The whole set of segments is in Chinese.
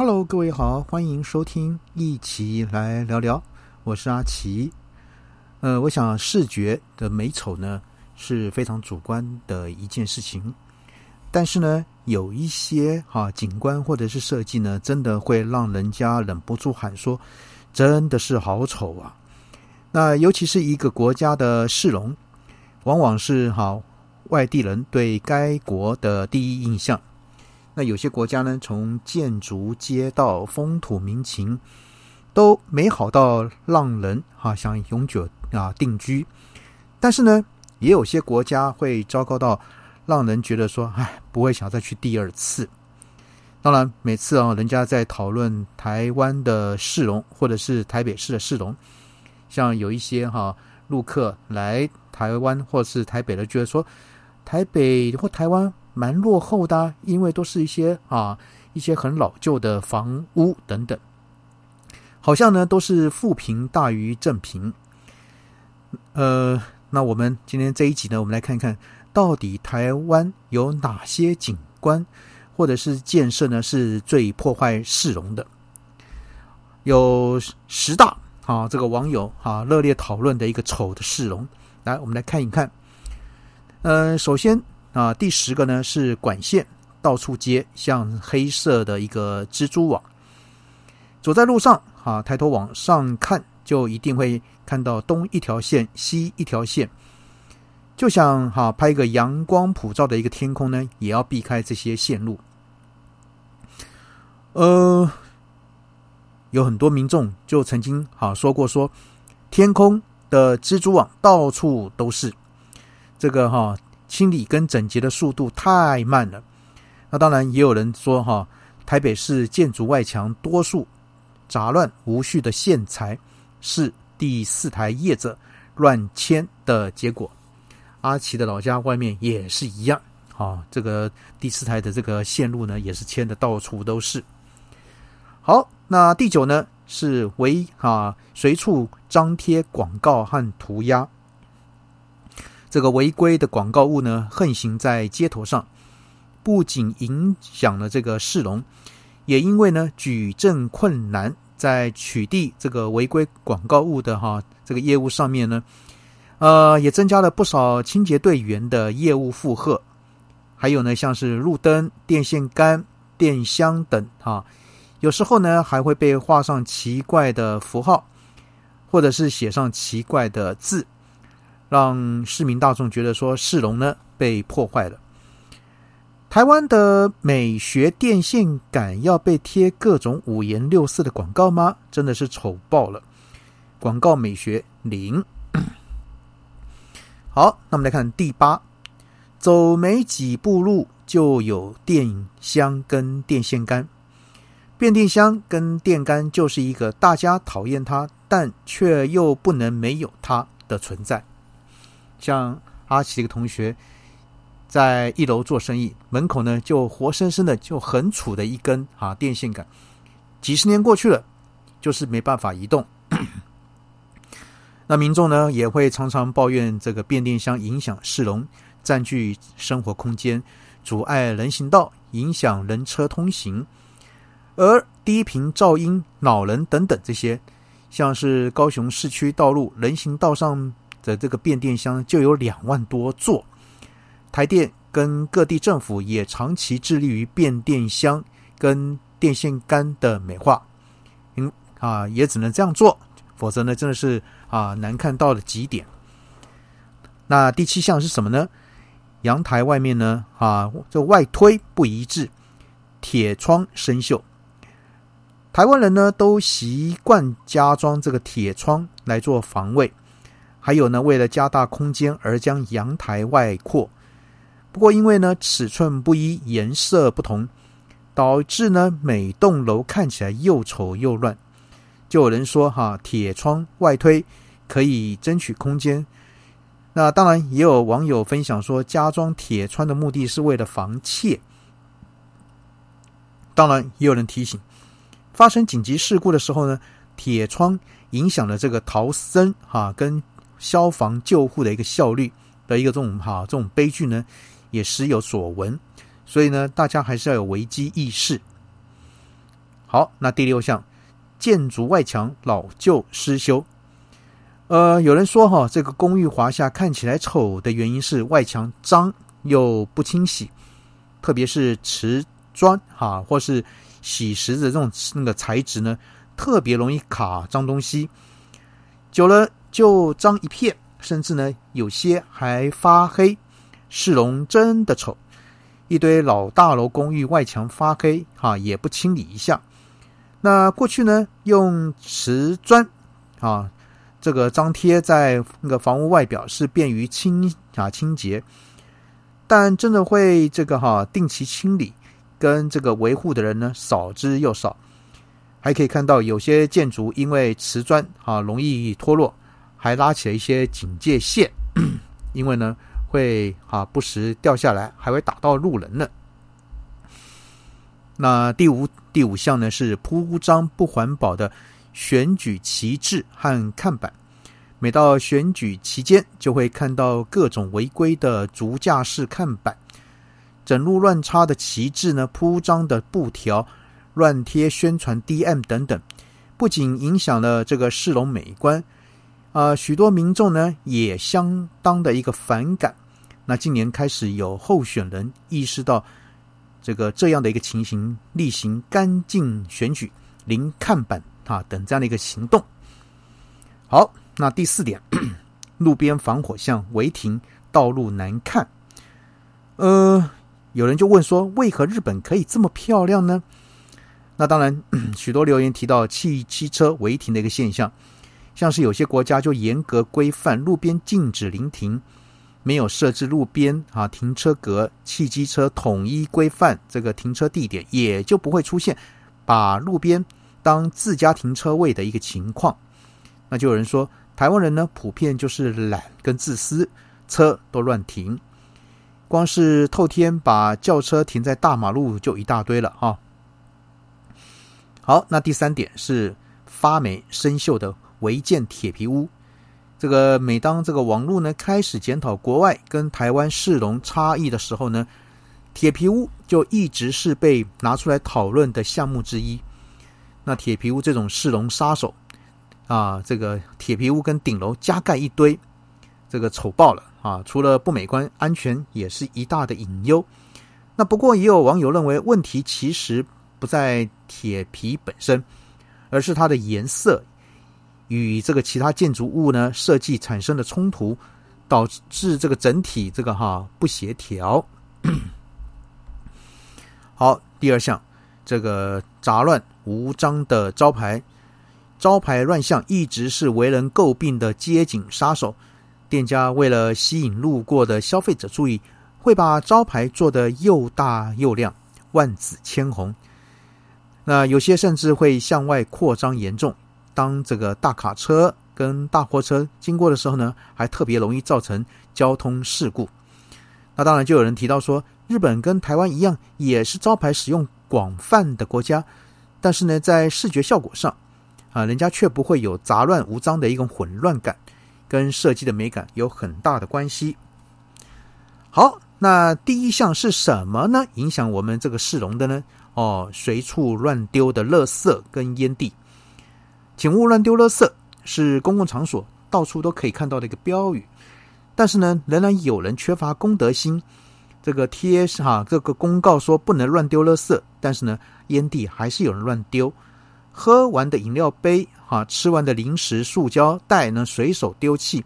Hello，各位好，欢迎收听，一起来聊聊。我是阿奇。呃，我想视觉的美丑呢是非常主观的一件事情，但是呢，有一些哈景观或者是设计呢，真的会让人家忍不住喊说：“真的是好丑啊！”那尤其是一个国家的市容，往往是哈外地人对该国的第一印象。那有些国家呢，从建筑、街道、风土民情都美好到让人哈想永久。啊，定居，但是呢，也有些国家会糟糕到让人觉得说，哎，不会想再去第二次。当然，每次啊，人家在讨论台湾的市容，或者是台北市的市容，像有一些哈陆客来台湾或是台北的，觉得说台北或台湾蛮落后的，因为都是一些啊一些很老旧的房屋等等，好像呢都是负评大于正评。呃，那我们今天这一集呢，我们来看看到底台湾有哪些景观或者是建设呢，是最破坏市容的？有十大啊，这个网友啊热烈讨论的一个丑的市容，来，我们来看一看。呃，首先啊，第十个呢是管线到处接像黑色的一个蜘蛛网，走在路上啊，抬头往上看。就一定会看到东一条线，西一条线，就想哈拍一个阳光普照的一个天空呢，也要避开这些线路。呃，有很多民众就曾经哈说过说，天空的蜘蛛网到处都是，这个哈清理跟整洁的速度太慢了。那当然也有人说哈，台北市建筑外墙多数杂乱无序的线材。是第四台业者乱牵的结果。阿奇的老家外面也是一样，啊，这个第四台的这个线路呢，也是牵的到处都是。好，那第九呢是违啊随处张贴广告和涂鸦，这个违规的广告物呢横行在街头上，不仅影响了这个市容，也因为呢举证困难。在取缔这个违规广告物的哈这个业务上面呢，呃，也增加了不少清洁队员的业务负荷。还有呢，像是路灯、电线杆、电箱等哈，有时候呢还会被画上奇怪的符号，或者是写上奇怪的字，让市民大众觉得说市容呢被破坏了。台湾的美学电线杆要被贴各种五颜六色的广告吗？真的是丑爆了！广告美学零。好，那我们来看第八，走没几步路就有电箱跟电线杆，变电箱跟电杆就是一个大家讨厌它，但却又不能没有它的存在。像阿奇一个同学。在一楼做生意，门口呢就活生生的就很杵的一根啊电线杆，几十年过去了，就是没办法移动。那民众呢也会常常抱怨这个变电箱影响市容，占据生活空间，阻碍人行道，影响人车通行。而低频噪音、恼人等等这些，像是高雄市区道路人行道上的这个变电箱就有两万多座。台电跟各地政府也长期致力于变电箱跟电线杆的美化，嗯啊，也只能这样做，否则呢，真的是啊难看到了极点。那第七项是什么呢？阳台外面呢啊，这外推不一致，铁窗生锈。台湾人呢都习惯加装这个铁窗来做防卫，还有呢，为了加大空间而将阳台外扩。不过，因为呢尺寸不一、颜色不同，导致呢每栋楼看起来又丑又乱。就有人说哈，铁窗外推可以争取空间。那当然，也有网友分享说，加装铁窗的目的是为了防窃。当然，也有人提醒，发生紧急事故的时候呢，铁窗影响了这个逃生哈跟消防救护的一个效率的一个这种哈这种悲剧呢。也时有所闻，所以呢，大家还是要有危机意识。好，那第六项，建筑外墙老旧失修。呃，有人说哈，这个公寓华夏看起来丑的原因是外墙脏又不清洗，特别是瓷砖哈，或是洗石子这种那个材质呢，特别容易卡脏东西，久了就脏一片，甚至呢有些还发黑，市容真的丑。一堆老大楼公寓外墙发黑哈，也不清理一下。那过去呢，用瓷砖啊。这个张贴在那个房屋外表是便于清啊清洁，但真的会这个哈定期清理跟这个维护的人呢少之又少。还可以看到有些建筑因为瓷砖啊容易脱落，还拉起了一些警戒线，因为呢会啊不时掉下来，还会打到路人呢。那第五第五项呢是铺张不环保的。选举旗帜和看板，每到选举期间，就会看到各种违规的竹架式看板，整路乱插的旗帜呢，铺张的布条，乱贴宣传 DM 等等，不仅影响了这个市容美观，啊，许多民众呢也相当的一个反感。那今年开始有候选人意识到这个这样的一个情形，例行干净选举，零看板。啊，等这样的一个行动。好，那第四点，路边防火巷违停，道路难看。呃，有人就问说，为何日本可以这么漂亮呢？那当然，许多留言提到汽汽车违停的一个现象，像是有些国家就严格规范路边禁止临停，没有设置路边啊停车格，汽机车统一规范这个停车地点，也就不会出现把路边。当自家停车位的一个情况，那就有人说，台湾人呢普遍就是懒跟自私，车都乱停，光是透天把轿车停在大马路就一大堆了哈。好，那第三点是发霉生锈的违建铁皮屋，这个每当这个网络呢开始检讨国外跟台湾市容差异的时候呢，铁皮屋就一直是被拿出来讨论的项目之一。那铁皮屋这种市容杀手啊，这个铁皮屋跟顶楼加盖一堆，这个丑爆了啊！除了不美观，安全也是一大的隐忧。那不过也有网友认为，问题其实不在铁皮本身，而是它的颜色与这个其他建筑物呢设计产生的冲突，导致这个整体这个哈不协调。好，第二项。这个杂乱无章的招牌，招牌乱象一直是为人诟病的街景杀手。店家为了吸引路过的消费者注意，会把招牌做得又大又亮，万紫千红。那有些甚至会向外扩张严重。当这个大卡车跟大货车经过的时候呢，还特别容易造成交通事故。那当然，就有人提到说，日本跟台湾一样，也是招牌使用。广泛的国家，但是呢，在视觉效果上，啊，人家却不会有杂乱无章的一种混乱感，跟设计的美感有很大的关系。好，那第一项是什么呢？影响我们这个市容的呢？哦，随处乱丢的垃圾跟烟蒂，请勿乱丢垃圾，是公共场所到处都可以看到的一个标语，但是呢，仍然有人缺乏公德心。这个贴哈，这个公告说不能乱丢垃圾，但是呢，烟蒂还是有人乱丢。喝完的饮料杯哈，吃完的零食塑胶袋呢，随手丢弃，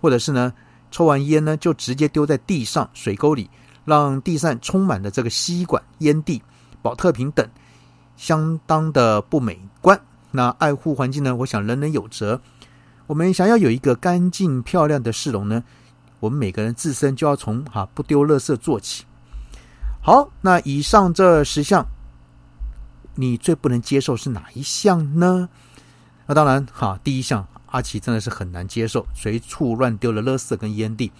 或者是呢，抽完烟呢，就直接丢在地上、水沟里，让地上充满了这个吸管、烟蒂、保特瓶等，相当的不美观。那爱护环境呢，我想人人有责。我们想要有一个干净漂亮的市容呢。我们每个人自身就要从哈不丢垃圾做起。好，那以上这十项，你最不能接受是哪一项呢？那当然哈，第一项阿奇真的是很难接受，随处乱丢了垃圾跟烟蒂。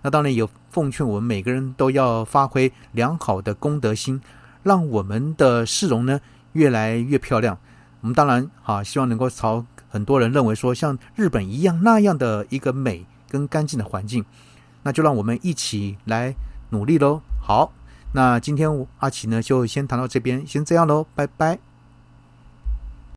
那当然有奉劝我们每个人都要发挥良好的公德心，让我们的市容呢越来越漂亮。我们当然哈希望能够朝很多人认为说像日本一样那样的一个美跟干净的环境。那就让我们一起来努力喽。好，那今天阿奇呢就先谈到这边，先这样喽，拜拜。